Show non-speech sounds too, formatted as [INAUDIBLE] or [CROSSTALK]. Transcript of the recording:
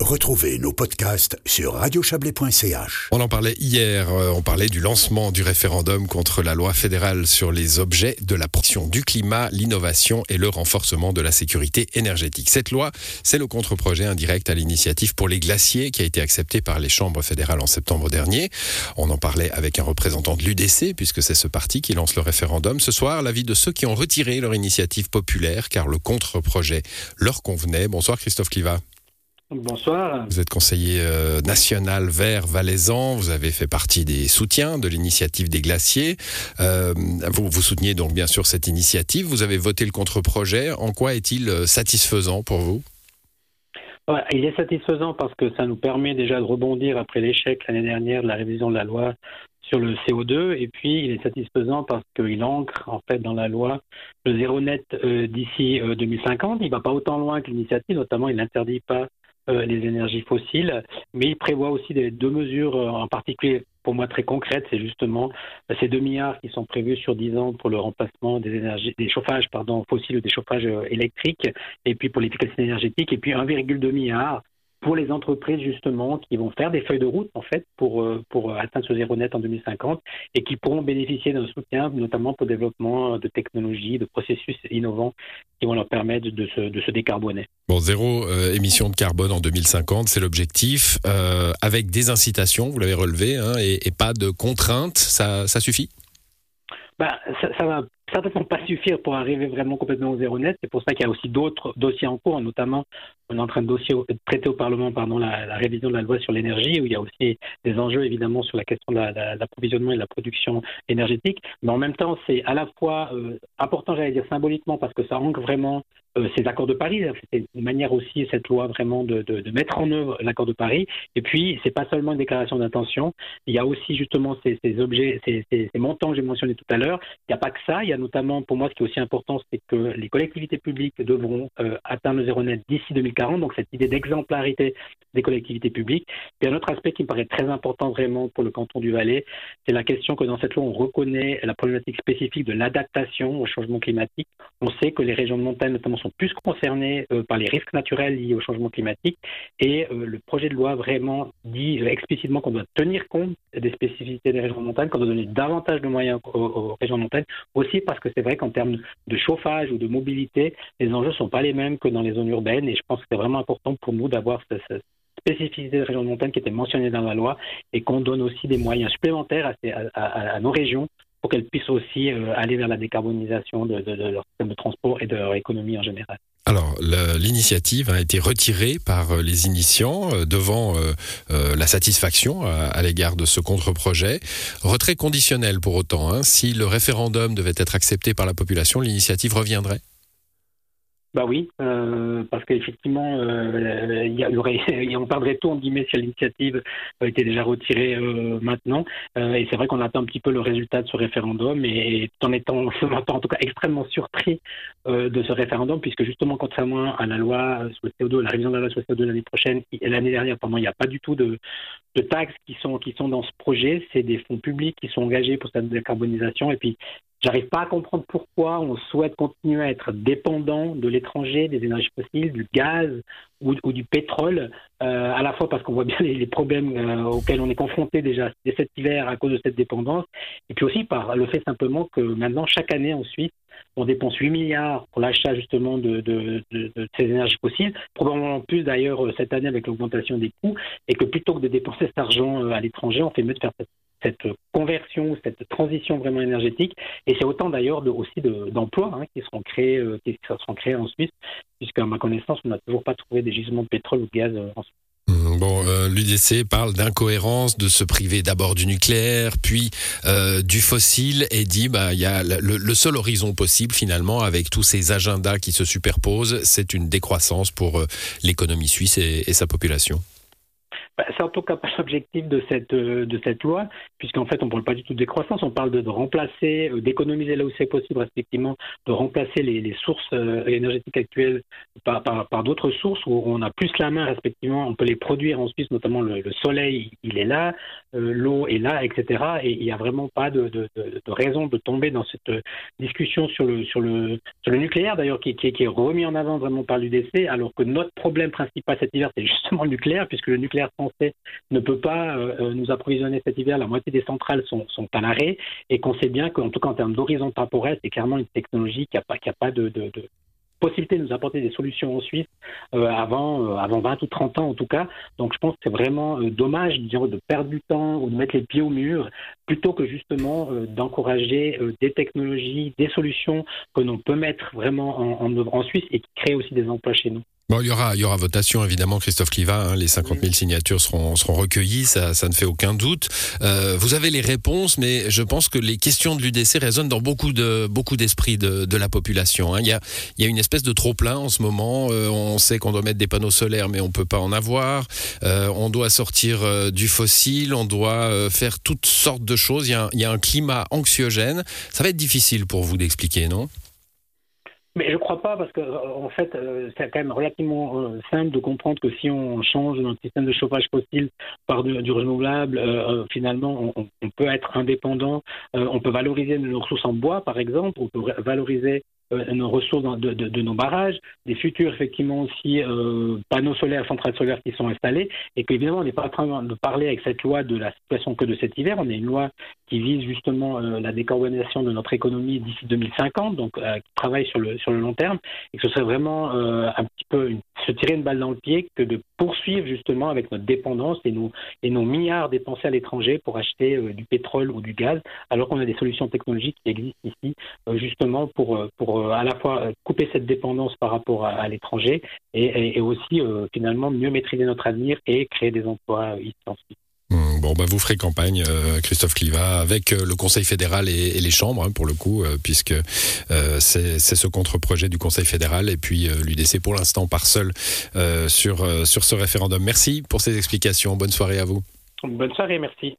Retrouvez nos podcasts sur radiochablais.ch. On en parlait hier, euh, on parlait du lancement du référendum contre la loi fédérale sur les objets de la protection du climat, l'innovation et le renforcement de la sécurité énergétique. Cette loi, c'est le contre-projet indirect à l'initiative pour les glaciers qui a été accepté par les chambres fédérales en septembre dernier. On en parlait avec un représentant de l'UDC puisque c'est ce parti qui lance le référendum. Ce soir, l'avis de ceux qui ont retiré leur initiative populaire car le contre-projet leur convenait. Bonsoir Christophe Cliva. Bonsoir. Vous êtes conseiller euh, national vert valaisan. Vous avez fait partie des soutiens de l'initiative des glaciers. Euh, vous, vous souteniez donc bien sûr cette initiative. Vous avez voté le contre-projet. En quoi est-il euh, satisfaisant pour vous? Il est satisfaisant parce que ça nous permet déjà de rebondir après l'échec l'année dernière de la révision de la loi sur le CO2 et puis il est satisfaisant parce qu'il ancre en fait dans la loi le zéro net d'ici 2050. Il va pas autant loin que l'initiative, notamment il n'interdit pas les énergies fossiles, mais il prévoit aussi des, deux mesures euh, en particulier pour moi très concrètes, c'est justement euh, ces 2 milliards qui sont prévus sur 10 ans pour le remplacement des énergies, des chauffages pardon, fossiles ou des chauffages électriques, et puis pour l'efficacité énergétique, et puis 1,2 milliard pour les entreprises justement qui vont faire des feuilles de route en fait pour, euh, pour atteindre ce zéro net en 2050 et qui pourront bénéficier d'un soutien notamment pour le développement de technologies, de processus innovants qui vont leur permettre de se, de se décarboner. Bon, zéro euh, émission de carbone en 2050, c'est l'objectif, euh, avec des incitations, vous l'avez relevé, hein, et, et, pas de contraintes, ça, ça suffit? Bah, ça, ça va certainement pas suffire pour arriver vraiment complètement au zéro net. C'est pour ça qu'il y a aussi d'autres dossiers en cours, notamment on est en train de, dossier, traiter au Parlement pardon, la, la, révision de la loi sur l'énergie, où il y a aussi des enjeux évidemment sur la question de l'approvisionnement et de la production énergétique. Mais en même temps, c'est à la fois euh, important, j'allais dire symboliquement, parce que ça ancre vraiment ces accords de Paris. C'est une manière aussi, cette loi, vraiment de, de, de mettre en œuvre l'accord de Paris. Et puis, c'est pas seulement une déclaration d'intention, il y a aussi justement ces, ces objets, ces, ces, ces montants que j'ai mentionnés tout à l'heure. Il n'y a pas que ça, il y a notamment, pour moi, ce qui est aussi important, c'est que les collectivités publiques devront euh, atteindre le zéro net d'ici 2040. Donc, cette idée d'exemplarité des collectivités publiques. Puis, un autre aspect qui me paraît très important vraiment pour le canton du Valais, c'est la question que dans cette loi, on reconnaît la problématique spécifique de l'adaptation au changement climatique. On sait que les régions de montagne, notamment, sont plus concernés euh, par les risques naturels liés au changement climatique. Et euh, le projet de loi vraiment dit euh, explicitement qu'on doit tenir compte des spécificités des régions de montagne, qu'on doit donner davantage de moyens aux, aux régions de montagne, aussi parce que c'est vrai qu'en termes de chauffage ou de mobilité, les enjeux ne sont pas les mêmes que dans les zones urbaines. Et je pense que c'est vraiment important pour nous d'avoir cette, spécificité des régions de montagne qui était mentionnée dans la loi et qu'on donne aussi des moyens supplémentaires à nos régions pour qu'elles puissent aussi euh, aller vers la décarbonisation de, leur système de transport et de leur économie en général. Alors, l'initiative a été retirée par euh, les initiants euh, devant la satisfaction à, à l'égard de ce contre-projet. Retrait conditionnel pour autant. Hein. Si le référendum devait être accepté par la population, l'initiative reviendrait bah oui, euh, parce qu'effectivement, euh, il y, aurait, [LAUGHS] on perdrait tout en guillemets si l'initiative était déjà retirée euh, maintenant. Euh, et c'est vrai qu'on attend un petit peu le résultat de ce référendum, et, et en étant, [LAUGHS] en tout cas, extrêmement surpris de ce référendum, puisque justement, contrairement à la loi sur le CO2, la révision de la loi sur le CO2 l'année prochaine, l'année dernière, pendant, il n'y a pas du tout de, de taxes qui sont qui sont dans ce projet. C'est des fonds publics qui sont engagés pour cette décarbonisation, et puis J'arrive pas à comprendre pourquoi on souhaite continuer à être dépendant de l'étranger, des énergies fossiles, du gaz ou, du pétrole, euh, à la fois parce qu'on voit bien les, les problèmes euh, auxquels on est confronté déjà dès cet hiver à cause de cette dépendance, et puis aussi par le fait simplement que maintenant, chaque année en Suisse, on dépense 8 milliards pour l'achat justement de, de, de, de, ces énergies fossiles, probablement plus d'ailleurs euh, cette année avec l'augmentation des coûts, et que plutôt que de dépenser cet argent euh, à l'étranger, on fait mieux de faire cette cette conversion, cette transition vraiment énergétique. Et c'est autant d'ailleurs de, aussi d'emplois hein, qui seront créés, euh, qui seront créés en Suisse, puisqu'à ma connaissance, on n'a toujours pas trouvé des gisements de pétrole ou de gaz euh, en Suisse. Mmh, bon, euh, l'UDC parle d'incohérence, de se priver d'abord du nucléaire, puis du fossile, et dit bah il y a le, seul horizon possible finalement avec tous ces agendas qui se superposent, c'est une décroissance pour l'économie suisse et, sa population c'est en tout cas pas [LAUGHS] l'objectif de cette, euh, de cette loi, puisqu'en fait, on ne parle pas du tout de décroissance, on parle de, remplacer, euh, d'économiser là où c'est possible, respectivement, de remplacer les, sources euh, énergétiques actuelles par, d'autres sources où on a plus la main, respectivement, on peut les produire en Suisse, notamment le, soleil, il est là, l'eau est là, etc. Et il n'y a vraiment pas de, raison de tomber dans cette discussion sur le, sur le, sur le nucléaire, d'ailleurs, qui, qui, qui, est remis en avant vraiment par l'UDC, alors que notre problème principal cet hiver, c'est justement le nucléaire, puisque le nucléaire ne peut pas euh, euh, nous approvisionner cet hiver. La moitié des centrales sont, à l'arrêt et qu'on sait bien qu'en tout cas en termes d'horizon temporel, c'est clairement une technologie qui n'a pas, de, de, possibilité de nous apporter des solutions en Suisse euh, avant, avant 20 ou 30 ans en tout cas. Donc je pense que c'est vraiment dommage de perdre du temps ou de mettre les pieds au mur plutôt que justement d'encourager des technologies, des solutions que l'on peut mettre vraiment en, en œuvre en Suisse et qui créent aussi des emplois chez nous. Bon, il y aura, il y aura votation évidemment, Christophe Cliva. Hein, les 50 000 signatures seront, seront recueillies, ça, ça ne fait aucun doute. Euh, vous avez les réponses, mais je pense que les questions de l'UDC résonnent dans beaucoup de beaucoup d'esprits de, de, la population. Hein. Il, y a, il y a une espèce de trop plein en ce moment. Euh, on sait qu'on doit mettre des panneaux solaires, mais on peut pas en avoir. Euh, on doit sortir euh, du fossile, on doit euh, faire toutes sortes de choses. Il y, a, il y a un climat anxiogène. Ça va être difficile pour vous d'expliquer, non? Mais je ne crois pas parce que en fait euh, c'est quand même relativement euh, simple de comprendre que si on change notre système de chauffage fossile par du, renouvelable, euh, finalement on, peut être indépendant, on peut valoriser nos ressources en bois par exemple, on peut valoriser euh, nos ressources de, nos barrages, des futurs effectivement aussi euh, panneaux solaires, centrales solaires qui sont installés, et qu'évidemment on n'est pas en train de parler avec cette loi de la situation que de cet hiver, on a une loi qui vise justement euh, la décarbonisation de notre économie d'ici 2050, donc euh, qui travaille sur le sur le long terme, et que ce serait vraiment euh, un petit peu se tirer une balle dans le pied que de poursuivre justement avec notre dépendance et nos et nos milliards dépensés à l'étranger pour acheter euh, du pétrole ou du gaz, alors qu'on a des solutions technologiques qui existent ici justement pour pour euh, à la fois euh, couper cette dépendance par rapport à, à l'étranger et, et, et, aussi euh, finalement mieux maîtriser notre avenir et créer des emplois ici en Suisse. Mmh, bon, bah vous ferez campagne, euh, Christophe Cliva, avec euh, le Conseil fédéral et, et les chambres, hein, pour le coup, euh, puisque c'est ce contre-projet du Conseil fédéral et puis l'UDC pour l'instant part seul sur, sur ce référendum. Merci pour ces explications. Bonne soirée à vous. Bonne soirée, merci.